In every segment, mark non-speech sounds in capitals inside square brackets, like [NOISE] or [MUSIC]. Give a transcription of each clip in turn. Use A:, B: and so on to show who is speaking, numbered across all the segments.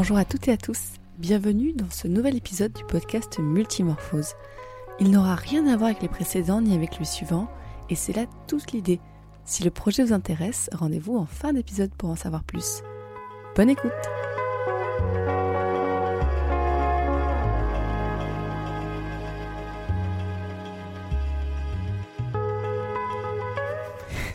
A: Bonjour à toutes et à tous, bienvenue dans ce nouvel épisode du podcast Multimorphose. Il n'aura rien à voir avec les précédents ni avec le suivant, et c'est là toute l'idée. Si le projet vous intéresse, rendez-vous en fin d'épisode pour en savoir plus. Bonne écoute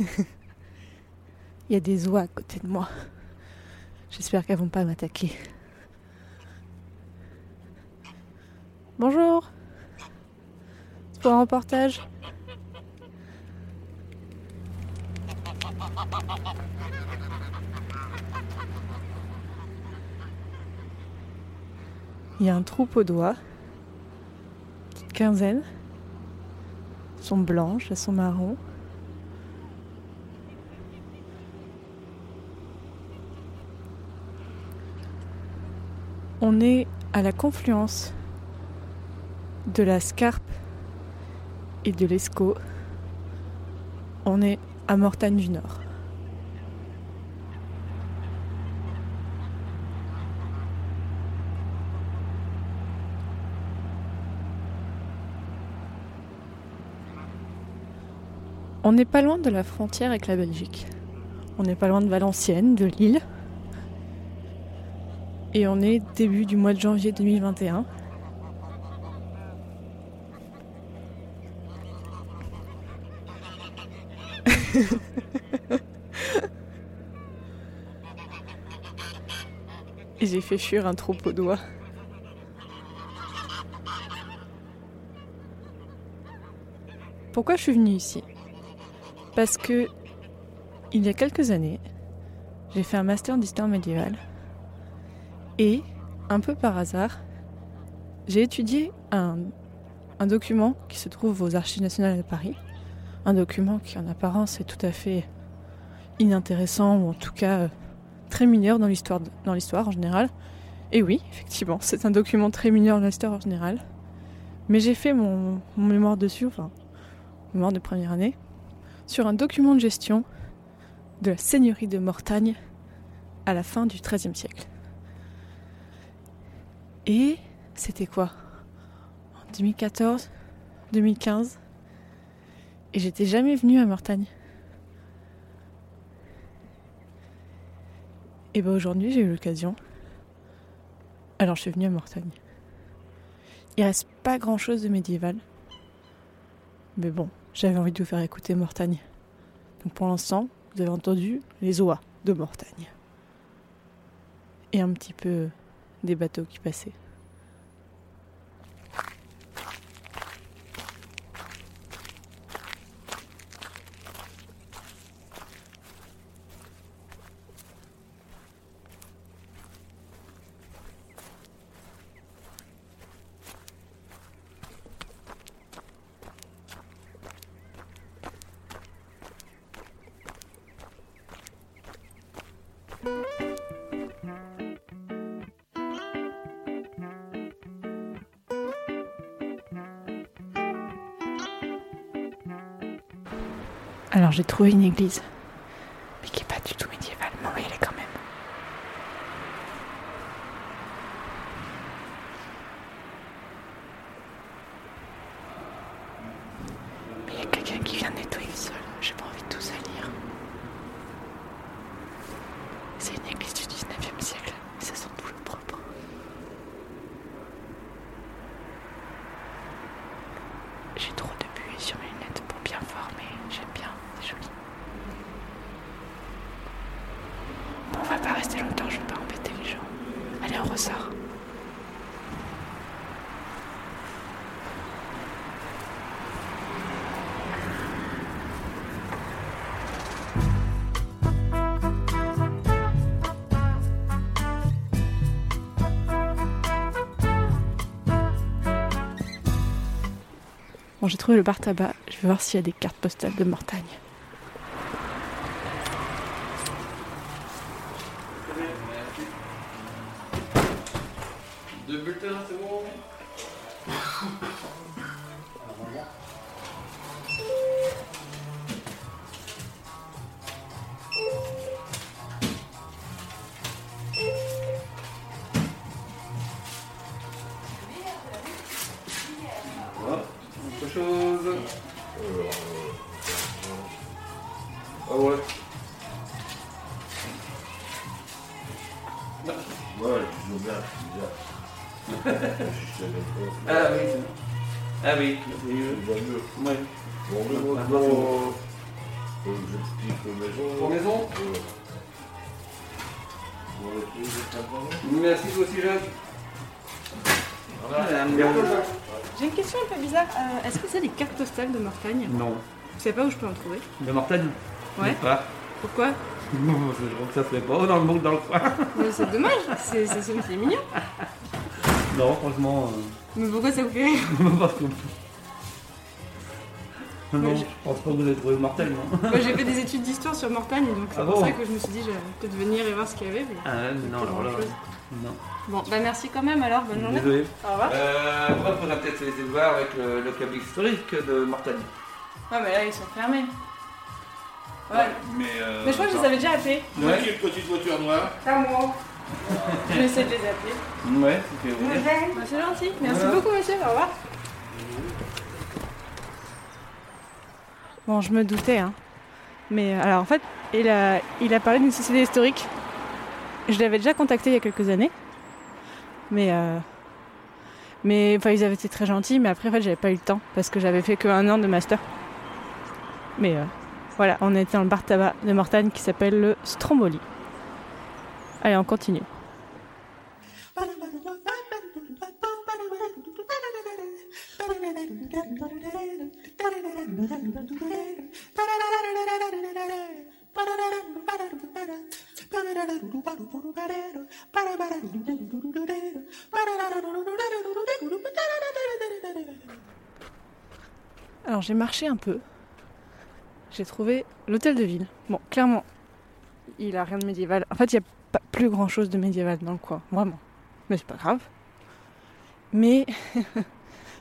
A: [LAUGHS] Il y a des oies à côté de moi. J'espère qu'elles vont pas m'attaquer. Bonjour. C'est pour un reportage. Il y a un troupeau d'oies, petite quinzaine. Sont blanches, elles sont marrons. On est à la confluence de la Scarpe et de l'Escaut. On est à Mortagne du Nord. On n'est pas loin de la frontière avec la Belgique. On n'est pas loin de Valenciennes, de Lille. Et on est début du mois de janvier 2021. Et j'ai fait fuir un troupeau d'oies. Pourquoi je suis venue ici? Parce que il y a quelques années, j'ai fait un master d'histoire médiévale et, un peu par hasard, j'ai étudié un, un, document qui se trouve aux Archives nationales de Paris. Un document qui, en apparence, est tout à fait inintéressant ou en tout cas euh, très mineur dans l'histoire, en général. Et oui, effectivement, [LAUGHS] c'est un document très mineur dans l'histoire en général. Mais j'ai fait mon, mon mémoire dessus, enfin, mémoire de première année, sur un document de gestion de la seigneurie de Mortagne à la fin du XIIIe siècle. Et c'était quoi? En 2014 2015 Et j'étais jamais venue à Mortagne. Et ben aujourd'hui j'ai eu l'occasion. Alors je suis venue à Mortagne. Il reste pas grand chose de médiéval. Mais bon, j'avais envie de vous faire écouter Mortagne. Donc pour l'instant, vous avez entendu les oies de Mortagne. Et un petit peu des bateaux qui passaient. Alors j'ai trouvé une église, Bon, j'ai trouvé le bar tabac. Je vais voir s'il y a des cartes postales de Mortagne.
B: Deux bulletins, c'est bon [LAUGHS] chose. Ah ouais. Ouais, je veux je
C: ah oui. Ah oui. Ouais.
B: Bon, bon,
A: bizarre. Euh, Est-ce que c'est des cartes postales de Mortagne
C: Non.
A: Vous savez pas où je peux en trouver
C: De Mortagne
A: Ouais.
C: Pas.
A: Pourquoi
C: Non, je crois que ça se fait pas. Oh, dans le monde, dans le coin.
A: Mais C'est dommage, c'est mignon.
C: Non, franchement, euh,
A: Mais pourquoi ça vous fait rire [LAUGHS]
C: parce que... Non,
A: Mais
C: je
A: je-
C: pense pas que vous avez trouvé Mortagne, non
A: Moi j'ai fait des études d'histoire sur Mortagne, donc c'est
C: Ah
A: pour
C: bon
A: ça que je me suis dit j'allais peut-être venir et voir ce qu'il y avait. mais-
C: Ah ouais, mais non, alors là... Non.
A: Bon, bah merci quand même alors, bonne journée.
C: Désolé.
A: Au revoir.
C: Euh, après, il faudra peut-être de voir avec le, le câble historique de Mortagne.
A: Ouais, mais là ils sont fermés. Ouais.
B: Mais, euh,
A: Mais je crois que je les avais déjà appelés.
C: Ouais.
B: Une petite voiture noire
A: C'est moi. Je vais essayer de les appeler.
C: Ouais, c'est.
A: Bah, c'est gentil. Merci
C: Voilà.
A: beaucoup, monsieur. Au revoir. Bon, je me doutais, hein. Mais euh, alors, en fait, il a, il a parlé d'une société historique. Je l'avais déjà contacté il y a quelques années. Mais, euh, mais enfin, ils avaient été très gentils. Mais après, en fait, j'avais pas eu le temps parce que j'avais fait que un an de master. Mais euh, voilà, on était dans le bar tabac de Mortagne qui s'appelle le Stromboli. Allez, on continue. [LAUGHS] Alors j'ai marché un peu. J'ai trouvé l'hôtel de ville. Bon, clairement, il a rien de médiéval. En fait, il n'y a pas plus grand chose de médiéval dans le coin, vraiment. Mais c'est pas grave. Mais [LAUGHS]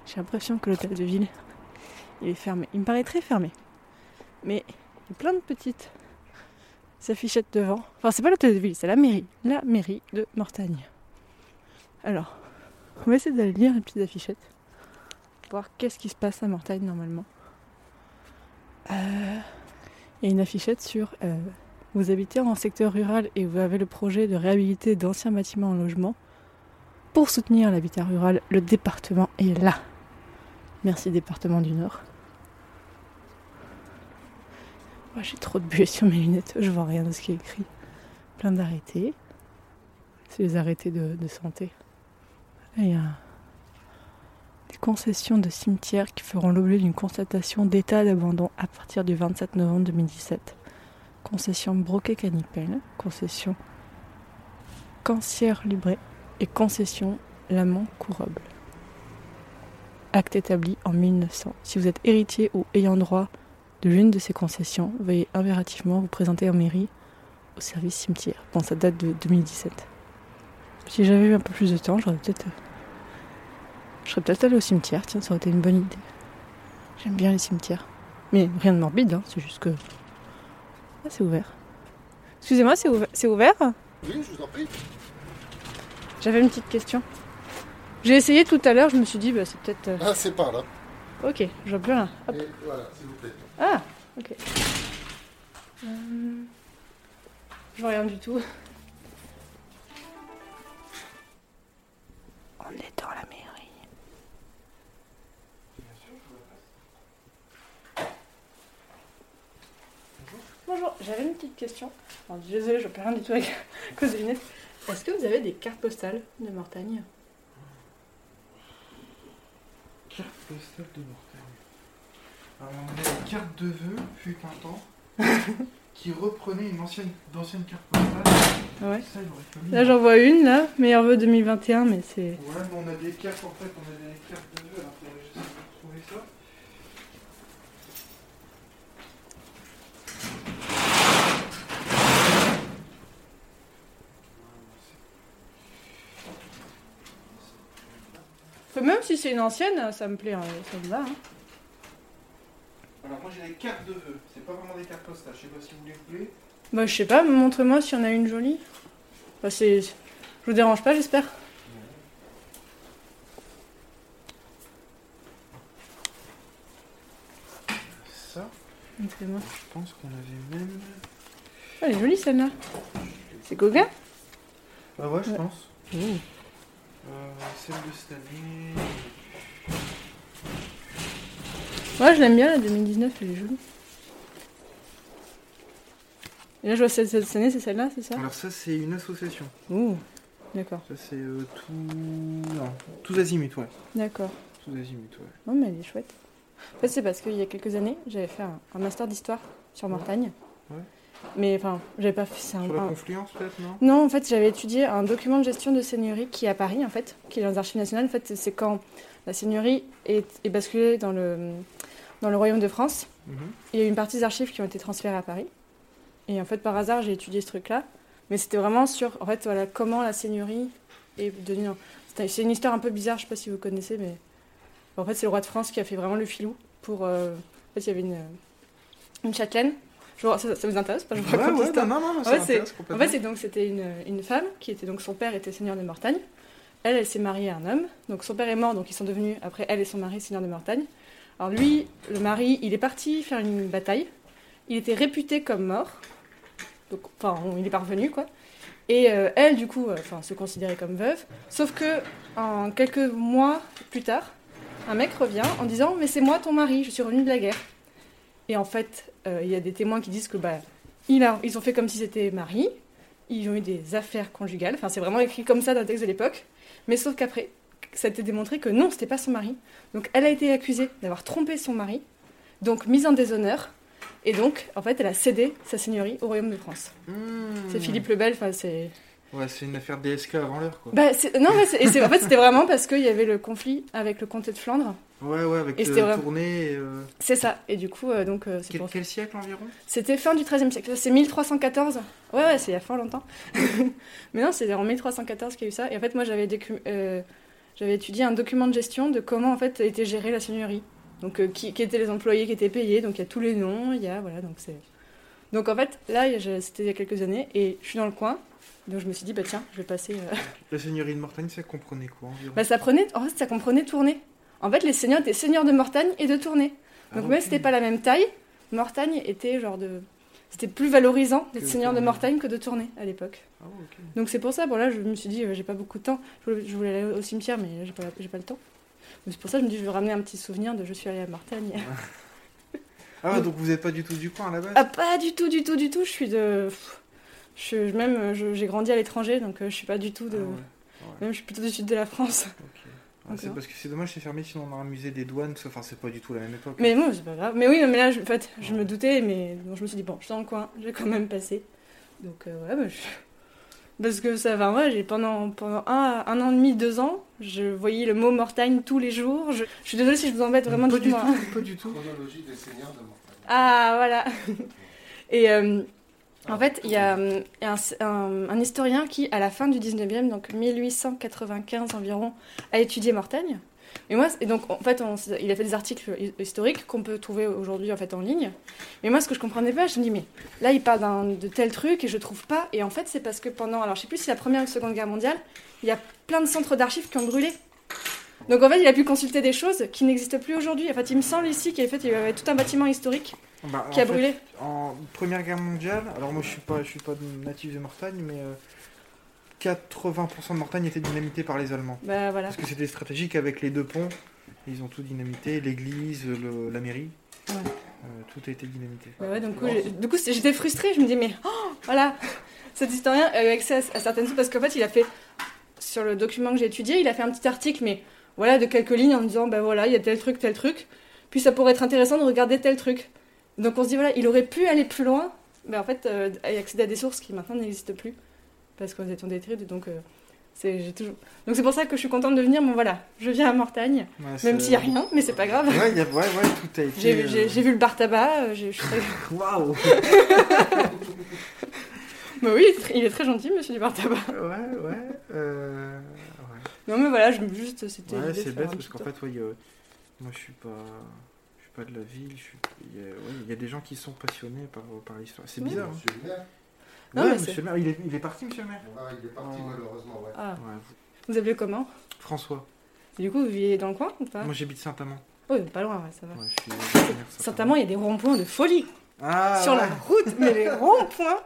A: j'ai l'impression que l'hôtel de ville, il est fermé. Il me paraît très fermé. Mais il y a plein de petites affichettes devant. Enfin, c'est pas l'hôtel de ville, c'est la mairie. La mairie de Mortagne. Alors, on va essayer d'aller lire les petites affichettes. Voir qu'est-ce qui se passe à Mortagne normalement. Euh, Il y a une affichette sur euh, Vous habitez en secteur rural et vous avez le projet de réhabiliter d'anciens bâtiments en logement. Pour soutenir l'habitat rural, le département est là. Merci département du Nord. J'ai trop de buée sur mes lunettes, je vois rien de ce qui est écrit. Plein d'arrêtés. C'est les arrêtés de, santé. Il y a des concessions de cimetières qui feront l'objet d'une constatation d'état d'abandon à partir du 27 novembre 2017. Concession Broquet-Canipel, concession Cancière-Libret et concession Lamont-Couroble. Acte établi en 1900. Si vous êtes héritier ou ayant droit de l'une de ces concessions, veuillez impérativement vous présenter en mairie au service cimetière. Bon, ça date de 2017. Si j'avais eu un peu plus de temps, j'aurais peut-être. Je serais peut-être allé au cimetière, tiens, ça aurait été une bonne idée. J'aime bien les cimetières. Mais rien de morbide, hein, c'est juste que. Ah, c'est ouvert. Excusez-moi, c'est ouvert, c'est ouvert?
D: Oui, je vous en prie.
A: J'avais une petite question. J'ai essayé tout à l'heure, je me suis dit, bah, c'est peut-être. euh,
D: Ah, c'est par là.
A: Ok, je vois plus rien. Hop.
D: Et voilà, s'il vous plaît.
A: Ah, ok. Euh, Je vois rien du tout. On est dans la mairie. Bonjour, j'avais une petite question. Alors, désolée, je vois plus rien du tout avec à cause des lunettes. Est-ce que vous avez des cartes postales de Mortagne
E: Carte postale de. Alors on avait une carte de vœux, fut un temps, [LAUGHS] qui reprenait une ancienne, d'ancienne carte postale.
A: Ouais.
E: Ça.
A: Là, j'en vois une, là. Meilleur vœu 2021, mais c'est.
E: Ouais, mais on a des cartes en fait, on a des cartes de vœux, alors faudrait de retrouver ça.
A: Même si c'est une ancienne, ça me plaît, hein, ça me va. hein.
E: Alors moi j'ai des cartes de vœux, c'est pas vraiment des cartes postales, je sais pas si vous les voulez.
A: Bah, je sais pas, montrez-moi s'il y en a une jolie. Bah, c'est. Je vous dérange pas, j'espère.
E: Ça.
A: Montrez-moi.
E: Je pense qu'on avait même.
A: Oh, elle est jolie celle-là. C'est Gauguin
E: Ah ouais, je
A: Ouais.
E: pense. Euh, celle de cette année.
A: Ouais, je l'aime bien la 2019, elle est jolie. Et là, je vois cette, cette année, c'est celle-là, c'est ça?
E: Alors, ça, c'est une association.
A: Ouh, d'accord,
E: Ça, c'est euh, tout. Non, tous azimuts, ouais.
A: d'accord.
E: Tous azimuts, ouais.
A: Non, mais elle est chouette. En fait, c'est parce qu'il y a quelques années, j'avais fait un, un master d'histoire sur Mortagne.
E: Ouais.
A: Mais enfin, j'avais pas fait. c'est un-
E: Sur la
A: un-
E: confluence, peut-être, non?
A: Non, en fait, j'avais étudié un document de gestion de seigneurie qui est à Paris, en fait, qui est dans les archives nationales. En fait, c'est quand la seigneurie est, est basculée dans le, dans le royaume de France.
E: Mhm.
A: Il y a eu une partie des archives qui ont été transférées à Paris. Et en fait, par hasard, j'ai étudié ce truc-là. Mais c'était vraiment sur, en fait, voilà, comment la seigneurie est devenue. C'est une histoire un peu bizarre, je sais pas si vous connaissez, mais en fait, c'est le roi de France qui a fait vraiment le filou pour. euh, En fait, il y avait une, une châtelaine. Ça, ça vous intéresse pas Je vous
E: Ouais,
A: raconte
E: ouais,
A: l'histoire.
E: non, non, non,
A: En fait, En fait, donc c'était une, une femme qui était donc son père était seigneur de Mortagne. Elle, elle s'est mariée à un homme. Donc son père est mort, donc ils sont devenus après elle et son mari seigneurs de Mortagne. Alors lui, le mari, il est parti faire une bataille. Il était réputé comme mort. Donc enfin, il est parvenu quoi. Et euh, elle, du coup, euh, enfin, se considérait comme veuve. Sauf que en quelques mois plus tard, un mec revient en disant mais c'est moi ton mari, je suis revenu de la guerre. Et en fait, euh, il y a des témoins qui disent que bah il a- ils ont fait comme si c'était mari, ils ont eu des affaires conjugales, enfin c'est vraiment écrit comme ça dans le texte de l'époque, mais sauf qu'après, ça a été démontré que non, c'était pas son mari. Donc elle a été accusée d'avoir trompé son mari, donc mise en déshonneur, et donc en fait elle a cédé sa seigneurie au royaume de France.
E: Mmh.
A: C'est Philippe le Bel, enfin c'est...
E: Ouais, c'est une affaire DSK avant l'heure, quoi.
A: Bah, non, mais et en fait c'était vraiment parce qu'il y avait le conflit avec le comté de Flandre,
E: Ouais, ouais, avec
A: c'était
E: le
A: vraiment-
E: tournée. euh,
A: c'est ça, et du coup euh, donc euh,
E: Quel,
A: pour
E: quel siècle environ?
A: C'était fin du XIIIe siècle, c'est 1314. Ouais, ouais, c'est il y a fort longtemps. [LAUGHS] Mais non, c'est en 1314 qu'il y a eu ça. Et en fait, moi, j'avais décu- euh, j'avais étudié un document de gestion de comment en fait était gérée la seigneurie. Donc, qui, qui étaient les employés qui étaient payés. Donc, il y a tous les noms. Il y a voilà, donc c'est. Donc, en fait, là, c'était il y a quelques années, et je suis dans le coin. Donc, je me suis dit, bah tiens, je vais passer. euh, [LAUGHS]
E: La seigneurie de Mortagne, ça comprenait quoi environ
A: Bah, ça prenait. En fait, ça comprenait tourner. En fait, les seigneurs étaient seigneurs de Mortagne et de Tournai.
E: Ah,
A: Donc
E: ok.
A: même c'était pas la même taille, Mortagne était genre de... C'était plus valorisant d'être seigneur de
E: Tournai.
A: Mortagne que de Tournai à l'époque.
E: Ah.
A: Donc c'est pour ça, bon là je me suis dit, euh, j'ai pas beaucoup de temps, je voulais, je voulais aller au cimetière mais j'ai pas, pas le temps. C'est pour ça que je me dis, je vais ramener un petit souvenir de je suis allée à Mortagne. [LAUGHS]
E: Ah, ouais, donc vous êtes pas du tout du coin à la base
A: ah pas du tout, du tout, du tout, je suis de... Je suis même, j'ai grandi à l'étranger donc euh, je suis pas du tout de...
E: Ah, ouais. ouais.
A: Même je suis plutôt du sud de la France.
E: Ah, [LAUGHS] c'est parce que c'est dommage, c'est fermé, sinon on aurait un musée des douanes. Enfin, c'est pas du tout la même époque.
A: Mais bon, c'est pas grave. Mais oui, mais là, je, en fait, je me doutais, mais donc, je me suis dit, bon, je suis dans le coin, je vais quand même passer. Donc, euh, ouais, bah, je- Parce que ça va, ouais, j'ai pendant, pendant un, un an et demi, deux ans, je voyais le mot Mortagne tous les jours. Je, je suis désolée si je vous embête vraiment
E: pas du
A: dites-moi.
E: tout, pas du tout.
D: Chronologie des seigneurs de Mortagne.
A: Ah, voilà. Et euh, en fait, il y a euh, un, un- un historien qui, à la fin du 19e, donc 1895 environ, a étudié Mortagne. Et moi, et donc, en fait, on il a fait des articles hi- historiques qu'on peut trouver aujourd'hui en fait en ligne. Mais moi, ce que je comprenais pas, je me dis, mais là, il parle de tel truc et je trouve pas. Et en fait, c'est parce que pendant, alors je sais plus si la première ou la seconde guerre mondiale, il y a plein de centres d'archives qui ont brûlé. Donc en fait, il a pu consulter des choses qui n'existent plus aujourd'hui. En fait, il me semble ici qu'il y avait, tout un bâtiment historique
E: Bah,
A: qui a
E: fait,
A: brûlé.
E: En Première Guerre mondiale, alors moi je suis pas, je suis pas natif de Mortagne, mais euh, 80% de Mortagne était dynamité par les Allemands.
A: Bah voilà.
E: Parce que c'était stratégique avec les deux ponts. Ils ont tout dynamité, l'église, la mairie.
A: Ouais.
E: Euh, tout a été dynamité.
A: Bah ouais, donc, du coup, j'ai- du coup, j'étais frustrée. Je me dis, mais oh, voilà, cet historien a eu accès à, à certaines choses parce qu'en fait, il a fait, sur le document que j'ai étudié, il a fait un petit article, mais voilà, de quelques lignes en disant, bah voilà, il y a tel truc, tel truc. Puis ça pourrait être intéressant de regarder tel truc. Donc on se dit, voilà, il aurait pu aller plus loin, mais en fait, euh, accéder à des sources qui maintenant n'existent plus parce qu'elles étaient détruites. Donc euh, c'est j'ai toujours. Donc c'est pour ça que je suis contente de venir. Bon voilà, je viens à Mortagne,
E: Ouais,
A: même s'il n'y a rien, mais c'est pas grave.
E: Ouais, il y a- ouais, ouais, tout a été.
A: J'ai j'ai-
E: euh,
A: vu le bar tabac, euh, j'ai- je suis très- [LAUGHS]
E: Waouh [LAUGHS]
A: Bah oui, il est très- gentil, monsieur du bar tabac.
E: Ouais, ouais. euh, ouais.
A: Non mais voilà, je me juste c'était.
E: Ouais, c'est bête parce qu'en fait, ouais, moi je suis pas, je suis pas de la ville. Je suis, il y a, ouais, il y a des gens qui sont passionnés par, par l'histoire. C'est bizarre. hein.
A: Non,
E: ouais,
A: mais
E: monsieur le maire, il est, il est parti, monsieur le maire.
D: Ah, il est parti
E: Oh.
D: malheureusement, ouais.
A: Ah,
E: Ouais,
A: vous appelez comment?
E: François.
A: Et Du coup, vous vivez dans le coin ou pas?
E: Moi j'habite Saint-Amand.
A: Oh, pas loin, ouais, ça va.
E: Ouais, je suis-.
A: Certainement, il y a des ronds-points de folie
E: Ah,
A: sur la route, mais les [LAUGHS] ronds-points.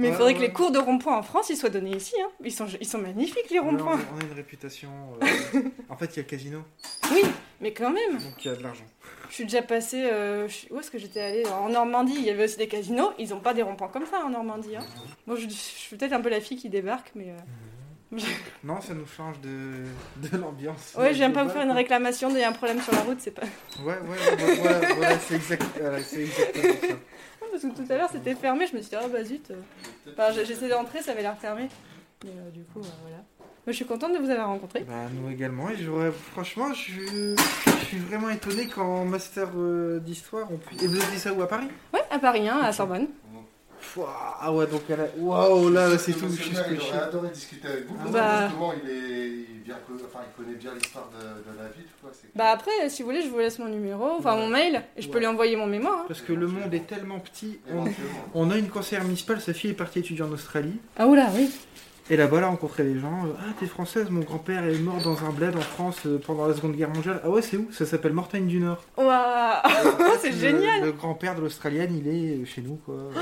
A: Mais il
E: Ouais,
A: faudrait que les cours de ronds-points en France, ils soient donnés ici. Hein. Ils, sont, ils sont magnifiques, les ronds-points.
E: a- on a une réputation. euh, [LAUGHS] en fait, il y a le casino,
A: Oui, mais quand même.
E: donc il y a de l'argent.
A: Je suis déjà passée. euh, je- où est-ce que j'étais allée En Normandie, il y avait aussi des casinos. Ils n'ont pas des ronds-points comme ça en Normandie. Hein. Moi, je, je suis peut-être un peu la fille qui débarque, mais. euh,
E: Non, ça nous change de, de l'ambiance.
A: Ouais, je viens pas vous faire une réclamation il y a un problème sur la route, c'est pas.
E: Ouais, ouais, ouais, voilà, voilà, c'est exact, voilà, exactement ça. [LAUGHS]
A: Parce que tout à l'heure c'était fermé, je me suis dit, oh bah zut. Enfin, j'essaie d'entrer, ça avait l'air fermé. Mais euh, du coup, voilà. Je suis contente de vous avoir rencontré.
E: Bah, nous également, et j'aurais, franchement, je, je suis vraiment étonné qu'en master euh, d'histoire, on puisse. Et vous avez dit ça où à Paris?
A: Ouais, à Paris, hein, à Sorbonne.
E: Pouah, Ah ouais, donc elle a. Waouh, là, là c'est tout.
D: Aurait adoré discuter avec vous. que
A: Bah.
D: Justement, il, est, il, vient, enfin, il connaît bien l'histoire de, de la ville. Quoi.
A: Bah après, si vous voulez, je vous laisse mon numéro, enfin
E: Ouais.
A: mon mail, et je peux lui envoyer mon mémoire. hein.
E: Parce que le monde est tellement petit. On a une conseillère municipale, sa fille est partie étudier en Australie.
A: Ah oula, oui.
E: Et là-bas, elle a rencontré des gens. euh, Ah, t'es française, mon grand-père est mort dans un bled en France euh, pendant la Seconde Guerre mondiale. Ah ouais, c'est où? Ça s'appelle Mortagne du Nord.
A: Waouh, [LAUGHS] c'est génial.
E: Le grand-père de l'Australienne, il est euh, chez nous, quoi. [GASPS]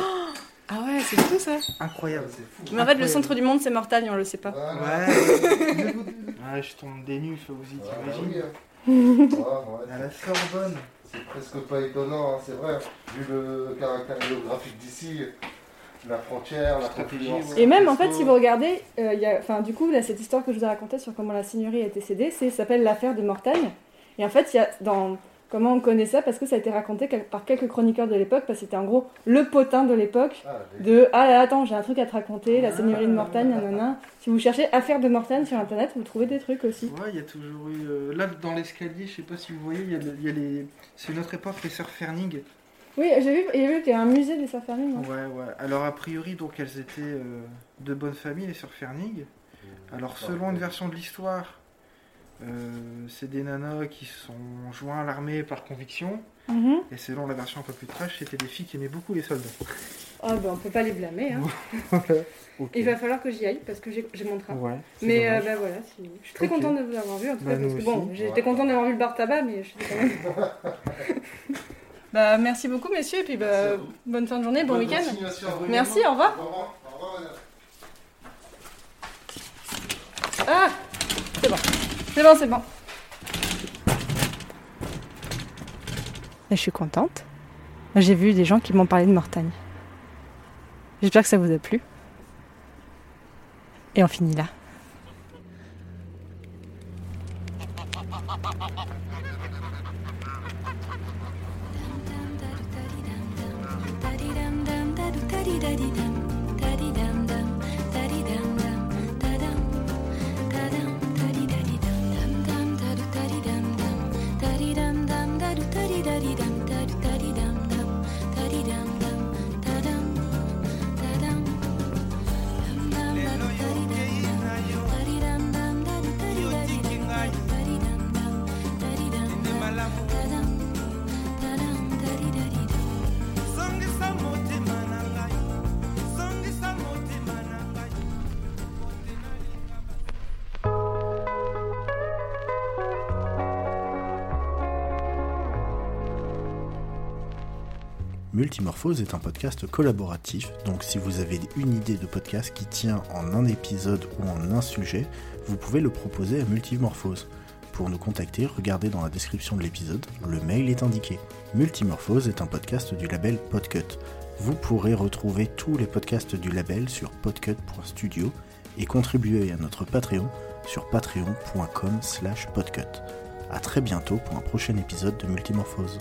A: Ah ouais, c'est fou ça.
E: Incroyable.
D: C'est fou.
A: Mais en fait, le centre du monde, c'est Mortagne, on le sait pas.
E: Ouais. [LAUGHS] ah, je tombe des nues, vous y
D: Ah, bah
E: t'imagines.
D: oui, hein. Ouais, [LAUGHS] ouais.
E: À la Sorbonne.
D: C'est presque pas étonnant, hein, c'est vrai. Vu le caractère géographique d'ici, la frontière, la
E: Stratégie, ouais.
A: Et même en fait, si vous regardez, euh, y a, du coup, là, cette histoire que je vous ai racontée sur comment la seigneurie a été cédée, c'est ça s'appelle l'affaire de Mortagne. Et en fait, il y a dans comment on connaît ça parce que ça a été raconté par quelques chroniqueurs de l'époque parce que c'était en gros le potin de l'époque
D: Ah,
A: de ah là, attends, j'ai un truc à te raconter, la seigneurie de Mortagne, nanana. Si vous cherchez affaire de Mortagne sur internet, vous trouvez des trucs aussi.
E: Ouais, il y a toujours eu. euh, là, dans l'escalier, je sais pas si vous voyez, il y a, le- il y a les. C'est une autre époque, les sœurs Ferning.
A: Oui, j'ai vu, j'ai vu qu'il y a un musée des hein.
E: Ouais, ouais. Alors, a priori, donc, elles étaient euh, de bonne famille, les sœurs Ferning. Alors, selon une version de l'histoire, euh, c'est des nanas qui sont joints à l'armée par conviction.
A: Mhm.
E: Et selon la version un peu plus trash, c'était des filles qui aimaient beaucoup les soldats.
A: Ah ben on peut pas les blâmer. Hein. [LAUGHS] Il va falloir que j'y aille parce que j'ai j'ai mon train.
E: Ouais.
A: Mais euh, ben voilà, je suis très
E: Ok.
A: contente de vous avoir vu en tout
E: Bah,
A: cas parce que bon, j'étais
D: Ouais.
A: contente d'avoir vu le bar tabac mais je suis quand même. [LAUGHS] bah merci beaucoup messieurs et puis bah, bonne fin de journée, bon week-end. Merci, au revoir.
D: Au revoir. Au revoir, madame.
A: Ah C'est bon, c'est bon, c'est bon. Je suis contente. J'ai vu des gens qui m'ont parlé de Mortagne. J'espère que ça vous a plu. Et on finit là.
F: Multimorphose est un podcast collaboratif, donc si vous avez une idée de podcast qui tient en un épisode ou en un sujet, vous pouvez le proposer à Multimorphose. Pour nous contacter, regardez dans la description de l'épisode, le mail est indiqué. Multimorphose est un podcast du label Podcut. Vous pourrez retrouver tous les podcasts du label sur podcut.studio et contribuer à notre Patreon sur patreon.com slash podcut. A très bientôt pour un prochain épisode de Multimorphose.